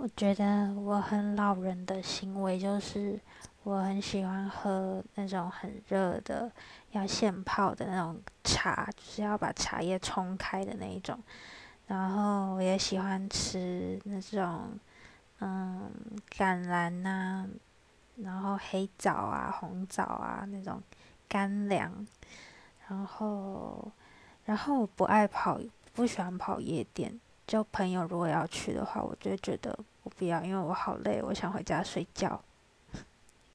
我觉得我很老人的行为就是，我很喜欢喝那种很热的、要现泡的那种茶，就是要把茶叶冲开的那一种。然后我也喜欢吃那种，嗯，橄榄呐，然后黑枣啊、红枣啊那种干粮。然后，然后我不爱跑，不喜欢跑夜店。就朋友如果要去的话，我就觉得我不要，因为我好累，我想回家睡觉。